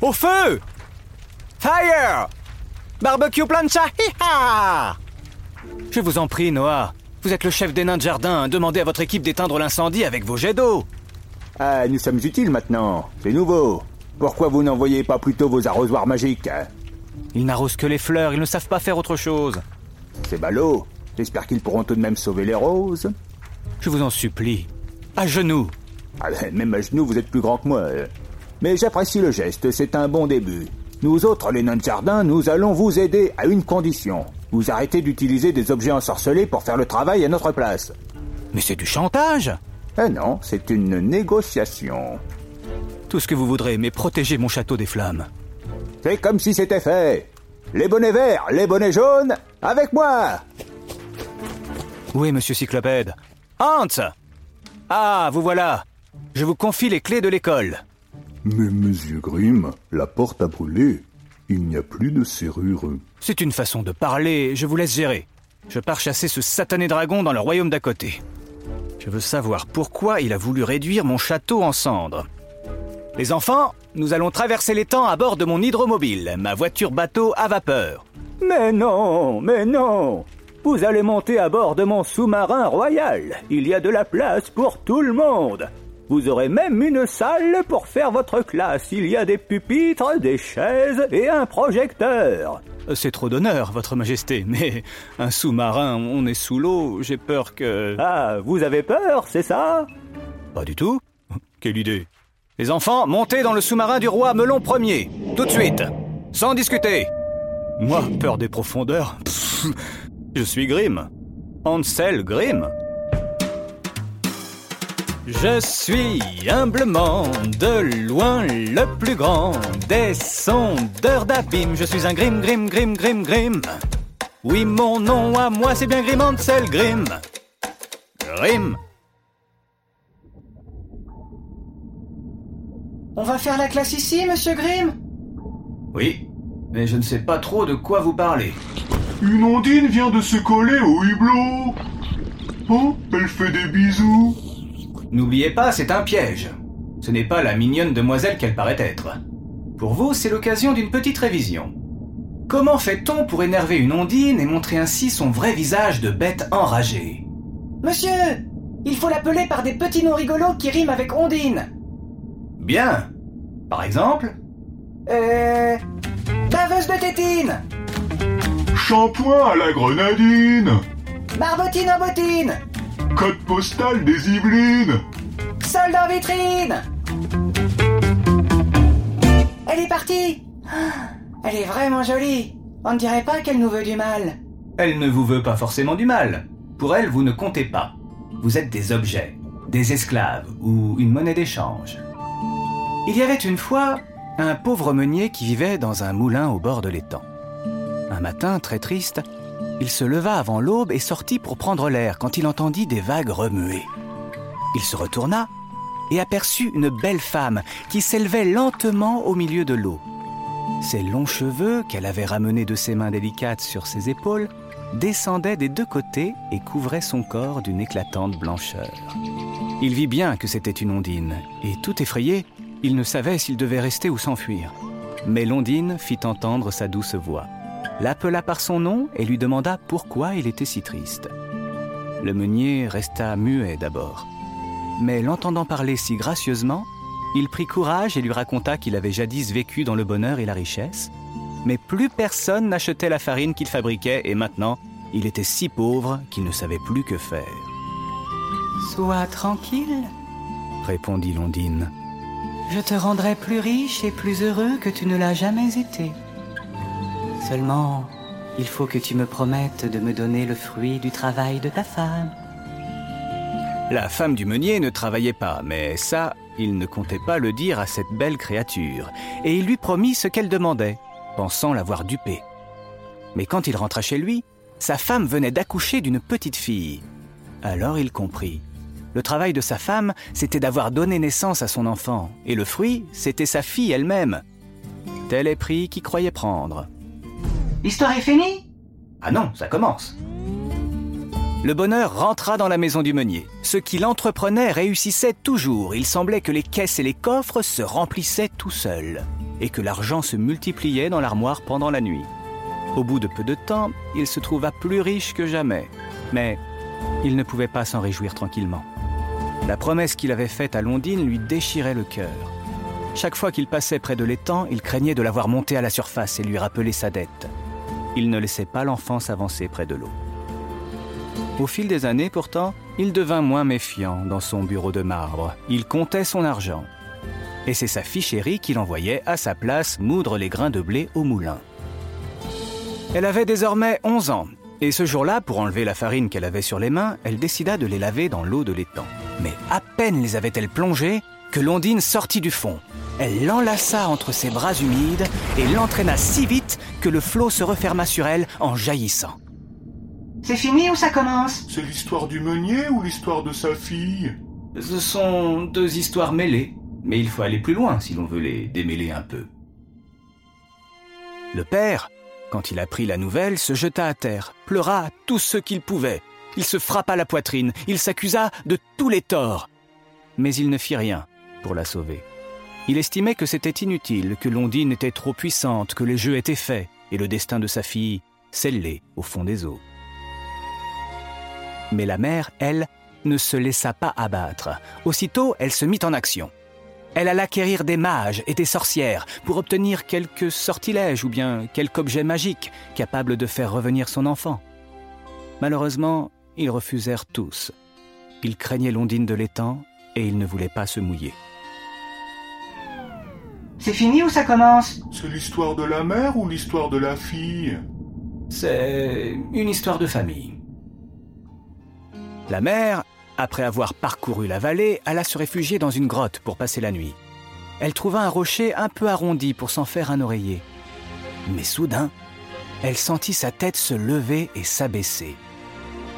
Au feu Fire Barbecue plancha Hi-ha Je vous en prie, Noah. Vous êtes le chef des nains de jardin. Demandez à votre équipe d'éteindre l'incendie avec vos jets d'eau. Ah, nous sommes utiles maintenant. C'est nouveau. Pourquoi vous n'envoyez pas plutôt vos arrosoirs magiques hein? Ils n'arrosent que les fleurs, ils ne savent pas faire autre chose. C'est ballot. J'espère qu'ils pourront tout de même sauver les roses. Je vous en supplie. À genoux. Ah, même à genoux, vous êtes plus grand que moi. Mais j'apprécie le geste, c'est un bon début. Nous autres, les nains de jardin, nous allons vous aider à une condition. Vous arrêtez d'utiliser des objets ensorcelés pour faire le travail à notre place. Mais c'est du chantage Eh non, c'est une négociation. Tout ce que vous voudrez, mais protégez mon château des flammes. C'est comme si c'était fait. Les bonnets verts, les bonnets jaunes, avec moi Oui, monsieur Cyclopède. Hans Ah, vous voilà. Je vous confie les clés de l'école. Mais monsieur Grimm, la porte a brûlé. Il n'y a plus de serrure. C'est une façon de parler, je vous laisse gérer. Je pars chasser ce satané dragon dans le royaume d'à côté. Je veux savoir pourquoi il a voulu réduire mon château en cendres. Les enfants, nous allons traverser les temps à bord de mon hydromobile, ma voiture bateau à vapeur. Mais non, mais non Vous allez monter à bord de mon sous-marin royal. Il y a de la place pour tout le monde. Vous aurez même une salle pour faire votre classe. Il y a des pupitres, des chaises et un projecteur. C'est trop d'honneur, Votre Majesté, mais un sous-marin, on est sous l'eau, j'ai peur que... Ah, vous avez peur, c'est ça? Pas du tout. Quelle idée. Les enfants, montez dans le sous-marin du roi Melon Ier, tout de suite, sans discuter. Moi, peur des profondeurs. Pff, je suis Grimm. Ansel Grimm. Je suis humblement de loin le plus grand des sondeurs d'abîme. Je suis un Grimm, Grimm, Grimm, Grimm, Grimm. Oui, mon nom à moi, c'est bien Grimm Ansel Grimm. Grimm. On va faire la classe ici, monsieur Grimm Oui, mais je ne sais pas trop de quoi vous parlez. Une ondine vient de se coller au hublot. Oh, elle fait des bisous. N'oubliez pas, c'est un piège. Ce n'est pas la mignonne demoiselle qu'elle paraît être. Pour vous, c'est l'occasion d'une petite révision. Comment fait-on pour énerver une ondine et montrer ainsi son vrai visage de bête enragée? Monsieur Il faut l'appeler par des petits noms rigolos qui riment avec Ondine. Bien. Par exemple? Euh... Baveuse de tétine Shampoing à la grenadine. Barbotine en bottine Code postal des Yvelines. Solde en vitrine Elle est partie Ah, Elle est vraiment jolie On ne dirait pas qu'elle nous veut du mal. Elle ne vous veut pas forcément du mal. Pour elle, vous ne comptez pas. Vous êtes des objets, des esclaves ou une monnaie d'échange. Il y avait une fois un pauvre meunier qui vivait dans un moulin au bord de l'étang. Un matin, très triste, il se leva avant l'aube et sortit pour prendre l'air quand il entendit des vagues remuer. Il se retourna et aperçut une belle femme qui s'élevait lentement au milieu de l'eau. Ses longs cheveux, qu'elle avait ramenés de ses mains délicates sur ses épaules, descendaient des deux côtés et couvraient son corps d'une éclatante blancheur. Il vit bien que c'était une ondine, et tout effrayé, il ne savait s'il devait rester ou s'enfuir. Mais l'ondine fit entendre sa douce voix, l'appela par son nom et lui demanda pourquoi il était si triste. Le meunier resta muet d'abord, mais l'entendant parler si gracieusement, il prit courage et lui raconta qu'il avait jadis vécu dans le bonheur et la richesse, mais plus personne n'achetait la farine qu'il fabriquait et maintenant, il était si pauvre qu'il ne savait plus que faire. Sois tranquille, Répondit l'ondine. je te rendrai plus riche et plus heureux que tu ne l'as jamais été. Seulement, il faut que tu me promettes de me donner le fruit du travail de ta femme. La femme du meunier ne travaillait pas, mais ça, il ne comptait pas le dire à cette belle créature, et il lui promit ce qu'elle demandait, pensant l'avoir dupée. Mais quand il rentra chez lui, sa femme venait d'accoucher d'une petite fille. Alors il comprit. Le travail de sa femme, c'était d'avoir donné naissance à son enfant, et le fruit, c'était sa fille elle-même. Tel est pris qui croyait prendre. L'histoire est finie Ah non, ça commence. Le bonheur rentra dans la maison du meunier. Ce qu'il entreprenait réussissait toujours. Il semblait que les caisses et les coffres se remplissaient tout seuls, et que l'argent se multipliait dans l'armoire pendant la nuit. Au bout de peu de temps, il se trouva plus riche que jamais. Mais il ne pouvait pas s'en réjouir tranquillement. La promesse qu'il avait faite à Londine lui déchirait le cœur. Chaque fois qu'il passait près de l'étang, il craignait de la voir monter à la surface et lui rappeler sa dette. Il ne laissait pas l'enfant s'avancer près de l'eau. Au fil des années, pourtant, il devint moins méfiant dans son bureau de marbre. Il comptait son argent. Et c'est sa fille chérie qu'il envoyait à sa place moudre les grains de blé au moulin. Elle avait désormais 11 ans, et ce jour-là, pour enlever la farine qu'elle avait sur les mains, elle décida de les laver dans l'eau de l'étang. Mais à peine les avait-elle plongées que Londine sortit du fond. Elle l'enlaça entre ses bras humides et l'entraîna si vite que le flot se referma sur elle en jaillissant. C'est fini ou ça commence? C'est l'histoire du meunier ou l'histoire de sa fille? Ce sont deux histoires mêlées, mais il faut aller plus loin si l'on veut les démêler un peu. Le père, quand il apprit la nouvelle, se jeta à terre, pleura tout ce qu'il pouvait. Il se frappa la poitrine, il s'accusa de tous les torts. Mais il ne fit rien pour la sauver. Il estimait que c'était inutile, que Londine était trop puissante, que les jeux étaient faits, et le destin de sa fille scellé au fond des eaux. Mais la mère, elle, ne se laissa pas abattre. Aussitôt, elle se mit en action. Elle alla acquérir des mages et des sorcières pour obtenir quelques sortilèges ou bien quelque objet magique capable de faire revenir son enfant. Malheureusement, ils refusèrent tous. Ils craignaient l'ondine de l'étang et ils ne voulaient pas se mouiller. C'est fini ou ça commence? C'est l'histoire de la mère ou l'histoire de la fille? C'est une histoire de famille. La mère, après avoir parcouru la vallée, alla se réfugier dans une grotte pour passer la nuit. Elle trouva un rocher un peu arrondi pour s'en faire un oreiller. Mais soudain, elle sentit sa tête se lever et s'abaisser.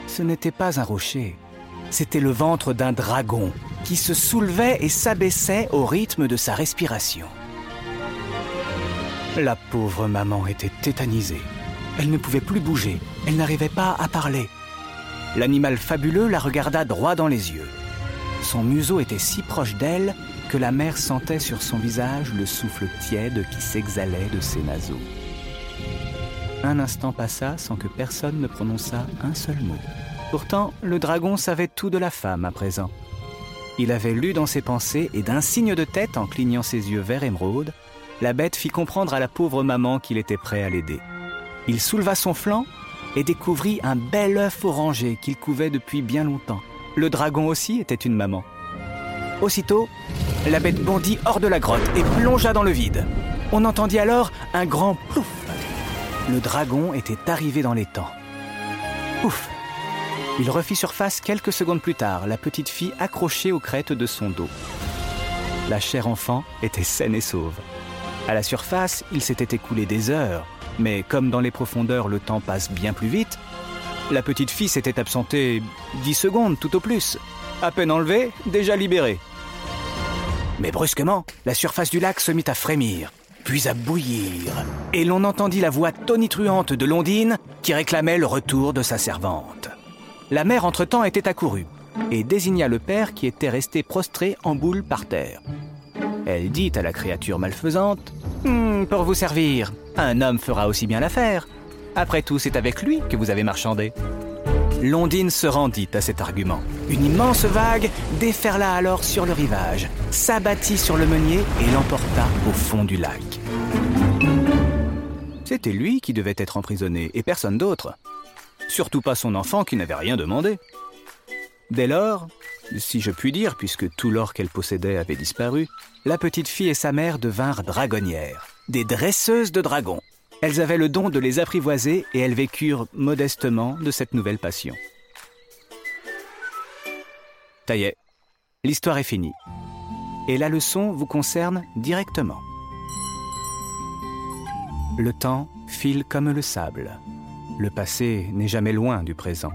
Ce n'était pas un rocher, c'était le ventre d'un dragon qui se soulevait et s'abaissait au rythme de sa respiration. La pauvre maman était tétanisée. Elle ne pouvait plus bouger, elle n'arrivait pas à parler. L'animal fabuleux la regarda droit dans les yeux. Son museau était si proche d'elle que la mère sentait sur son visage le souffle tiède qui s'exhalait de ses naseaux. Un instant passa sans que personne ne prononçât un seul mot. Pourtant, le dragon savait tout de la femme à présent. Il avait lu dans ses pensées et d'un signe de tête en clignant ses yeux vert émeraude, la bête fit comprendre à la pauvre maman qu'il était prêt à l'aider. Il souleva son flanc et découvrit un bel œuf orangé qu'il couvait depuis bien longtemps. Le dragon aussi était une maman. Aussitôt, la bête bondit hors de la grotte et plongea dans le vide. On entendit alors un grand plouf. Le dragon était arrivé dans l'étang. Ouf Il refit surface quelques secondes plus tard, la petite fille accrochée aux crêtes de son dos. La chère enfant était saine et sauve. À la surface, il s'était écoulé des heures, mais comme dans les profondeurs le temps passe bien plus vite, la petite fille s'était absentée dix secondes tout au plus. À peine enlevée, déjà libérée. Mais brusquement, la surface du lac se mit à frémir, puis à bouillir, et l'on entendit la voix tonitruante de Londine qui réclamait le retour de sa servante. La mère, entre-temps, était accourue et désigna le père qui était resté prostré en boule par terre. Elle dit à la créature malfaisante Hum, Pour vous servir, un homme fera aussi bien l'affaire. Après tout, c'est avec lui que vous avez marchandé. Londine se rendit à cet argument. Une immense vague déferla alors sur le rivage, s'abattit sur le meunier et l'emporta au fond du lac. C'était lui qui devait être emprisonné et personne d'autre. Surtout pas son enfant qui n'avait rien demandé. Dès lors, si je puis dire, puisque tout l'or qu'elle possédait avait disparu, la petite fille et sa mère devinrent dragonnières, des dresseuses de dragons. Elles avaient le don de les apprivoiser et elles vécurent modestement de cette nouvelle passion. Ça l'histoire est finie. Et la leçon vous concerne directement. Le temps file comme le sable. Le passé n'est jamais loin du présent.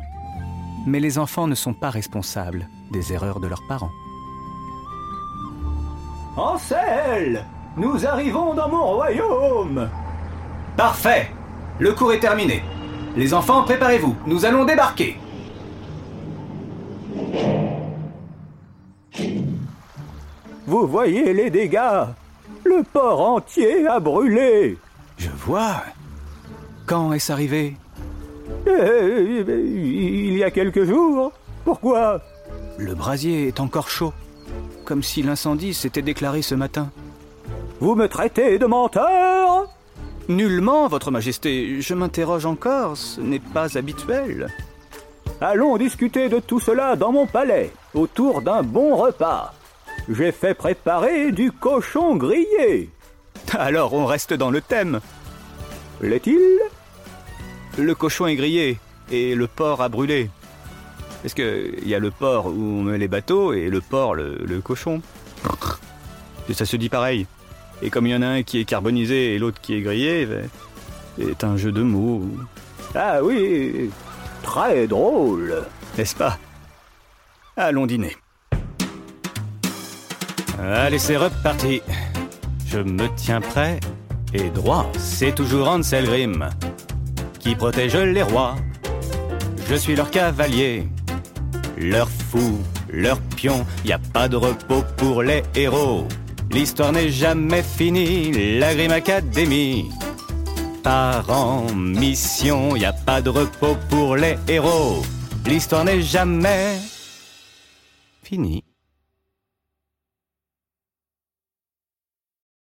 Mais les enfants ne sont pas responsables des erreurs de leurs parents. Ansel Nous arrivons dans mon royaume Parfait Le cours est terminé. Les enfants, préparez-vous, nous allons débarquer. Vous voyez les dégâts Le port entier a brûlé Je vois. Quand est-ce arrivé? Euh, Il y a quelques jours Pourquoi? Le brasier est encore chaud, comme si l'incendie s'était déclaré ce matin. Vous me traitez de menteur? Nullement, Votre Majesté, je m'interroge encore, ce n'est pas habituel. Allons discuter de tout cela dans mon palais, autour d'un bon repas. J'ai fait préparer du cochon grillé. Alors on reste dans le thème. L'est-il? Le cochon est grillé et le porc a brûlé. Est-ce qu'il y a le port où on met les bateaux et le porc, le, le cochon? Et ça se dit pareil. Et comme il y en a un qui est carbonisé et l'autre qui est grillé, ben, c'est un jeu de mots, Ah oui, très drôle. n'est-ce pas? Allons dîner. Allez, c'est reparti. Je me tiens prêt et droit. C'est toujours Ansel Grimm qui protège les rois. Je suis leur cavalier, leur fou, leur pion. Y a pas de repos pour les héros. L'histoire n'est jamais finie. La Grimm Academy. Par en mission, y a pas de repos pour les héros. L'histoire n'est jamais finie.